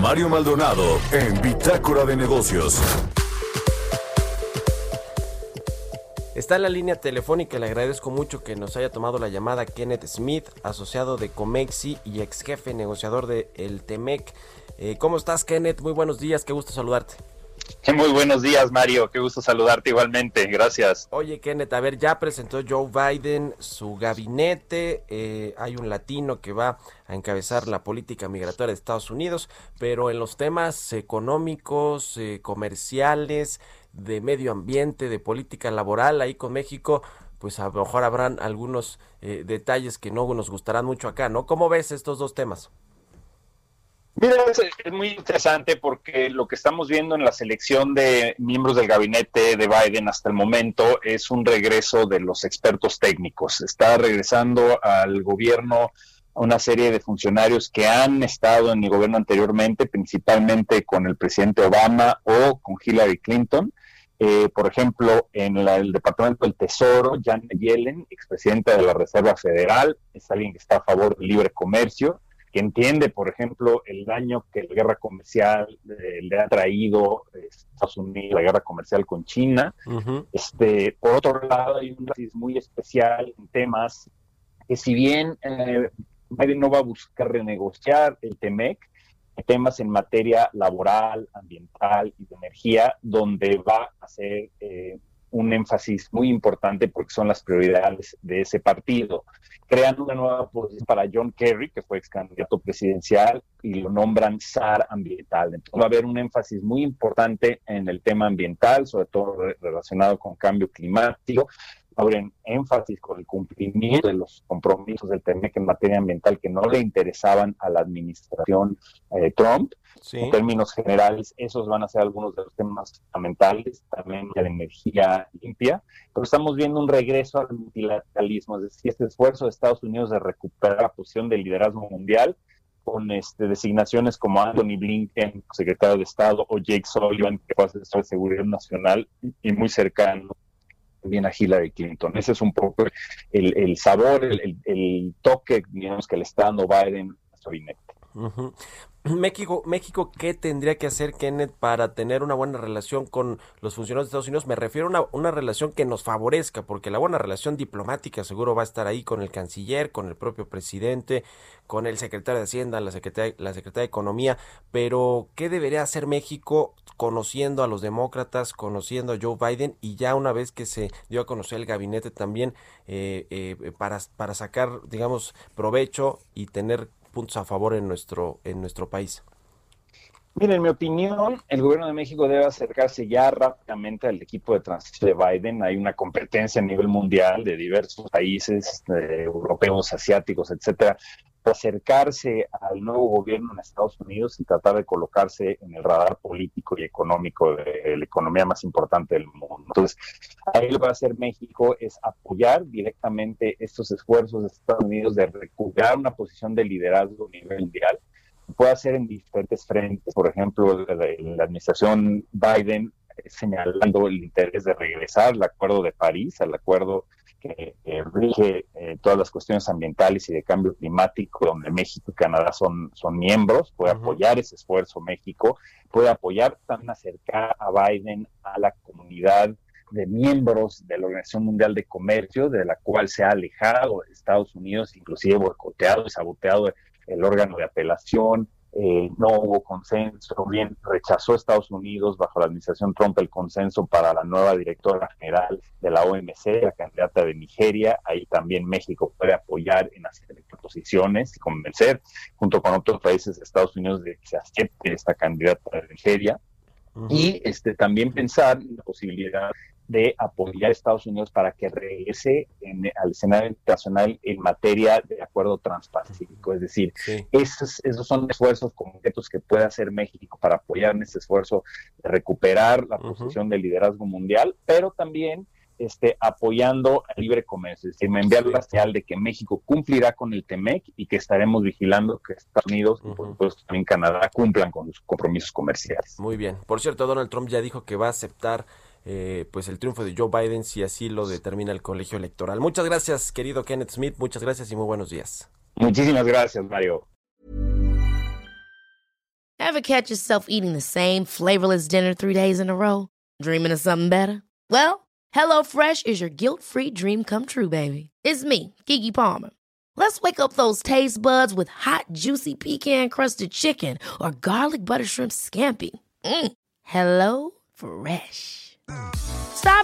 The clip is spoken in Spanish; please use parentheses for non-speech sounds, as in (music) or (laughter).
Mario Maldonado en Bitácora de Negocios. Está en la línea telefónica, le agradezco mucho que nos haya tomado la llamada Kenneth Smith, asociado de Comexi y ex jefe negociador de El Temec. Eh, ¿Cómo estás, Kenneth? Muy buenos días, qué gusto saludarte. (laughs) Muy buenos días, Mario. Qué gusto saludarte igualmente. Gracias. Oye, Kenneth, a ver, ya presentó Joe Biden su gabinete. Eh, hay un latino que va a encabezar la política migratoria de Estados Unidos, pero en los temas económicos, eh, comerciales, de medio ambiente, de política laboral, ahí con México, pues a lo mejor habrán algunos eh, detalles que no nos gustarán mucho acá, ¿no? ¿Cómo ves estos dos temas? Mira, es, muy interesante porque lo que estamos viendo en la selección de miembros del gabinete de Biden hasta el momento es un regreso de los expertos técnicos. Está regresando al gobierno una serie de funcionarios que han estado en el gobierno anteriormente, principalmente con el presidente Obama o con Hillary Clinton. Eh, por ejemplo, en el Departamento del Tesoro, Janet Yellen, expresidenta de la Reserva Federal, es alguien que está a favor del libre comercio que entiende, por ejemplo, el daño que la guerra comercial eh, le ha traído a Estados Unidos, la guerra comercial con China. este, por otro lado, hay un análisis muy especial en temas que si bien eh, Biden no va a buscar renegociar el TEMEC, temas en materia laboral, ambiental y de energía, donde va a hacer eh, un énfasis muy importante porque son las prioridades de ese partido. Crean una nueva posición para John Kerry, que fue ex candidato presidencial, y lo nombran SAR ambiental. Va a haber un énfasis muy importante en el tema ambiental, sobre todo relacionado con cambio climático. Abren énfasis con el cumplimiento de los compromisos del TEMEC en materia ambiental que no le interesaban a la administración eh, Trump. En términos generales, esos van a ser algunos de los temas fundamentales, también la energía limpia, pero estamos viendo un regreso al multilateralismo, es decir, este esfuerzo de Estados Unidos de recuperar la posición de liderazgo mundial con este, designaciones como Anthony Blinken, secretario de Estado, o Jake Sullivan, que fue asesor de seguridad nacional y muy cercano también a Hillary Clinton. Ese es un poco el, sabor, el, toque, digamos, que le está dando Biden a su México, México, ¿qué tendría que hacer Kenneth para tener una buena relación con los funcionarios de Estados Unidos? Me refiero a una, relación que nos favorezca, porque la buena relación diplomática seguro va a estar ahí con el canciller, con el propio presidente, con el secretario de Hacienda, la secretaria, la de Economía, pero ¿qué debería hacer México conociendo a los demócratas, conociendo a Joe Biden y ya una vez que se dio a conocer el gabinete también eh, eh, para, para sacar, digamos, provecho y tener puntos a favor en nuestro, en nuestro país? Mira, en mi opinión, el gobierno de México debe acercarse ya rápidamente al equipo de transición de Biden. Hay una competencia a nivel mundial de diversos países europeos, asiáticos, etcétera, acercarse al nuevo gobierno en Estados Unidos y tratar de colocarse en el radar político y económico de la economía más importante del mundo. Entonces, ahí lo que va a hacer México es apoyar directamente estos esfuerzos de Estados Unidos de recuperar una posición de liderazgo a nivel mundial. Puede hacer en diferentes frentes, por ejemplo, la, la administración Biden señalando el interés de regresar al Acuerdo de París, al Acuerdo que rige eh, todas las cuestiones ambientales y de cambio climático, donde México y Canadá son, son miembros, puede apoyar ese esfuerzo México, puede apoyar también acercar a Biden a la comunidad de miembros de la Organización Mundial de Comercio, de la cual se ha alejado Estados Unidos, inclusive boicoteado y saboteado el órgano de apelación, eh, no hubo consenso, bien rechazó Estados Unidos bajo la administración Trump el consenso para la nueva directora general de la OMC, la candidata de Nigeria, ahí también México puede apoyar en hacer posiciones y convencer junto con otros países de Estados Unidos de que se acepte esta candidata de Nigeria. Y este también pensar en la posibilidad de apoyar a Estados Unidos para que regrese al escenario internacional en materia de acuerdo transpacífico. Es decir, esos, esos son esfuerzos concretos que puede hacer México para apoyar en este esfuerzo de recuperar la posición de liderazgo mundial, pero también este, apoyando el libre comercio. Es decir, me envía la señal de que México cumplirá con el TEMEC y que estaremos vigilando que Estados Unidos y por supuesto también Canadá cumplan con sus compromisos comerciales. Muy bien. Por cierto, Donald Trump ya dijo que va a aceptar eh, pues el triunfo de Joe Biden si así lo determina el colegio electoral. Muchas gracias, querido Kenneth Smith. Muchas gracias y muy buenos días. Muchísimas gracias, Mario. Ever catch yourself eating the same flavorless dinner three days in a row? Dreaming of something better? Well, HelloFresh is your guilt-free dream come true, baby. It's me, Kiki Palmer. Let's wake up those taste buds with hot, juicy pecan-crusted chicken or garlic butter shrimp scampi. Mm. Hello Fresh.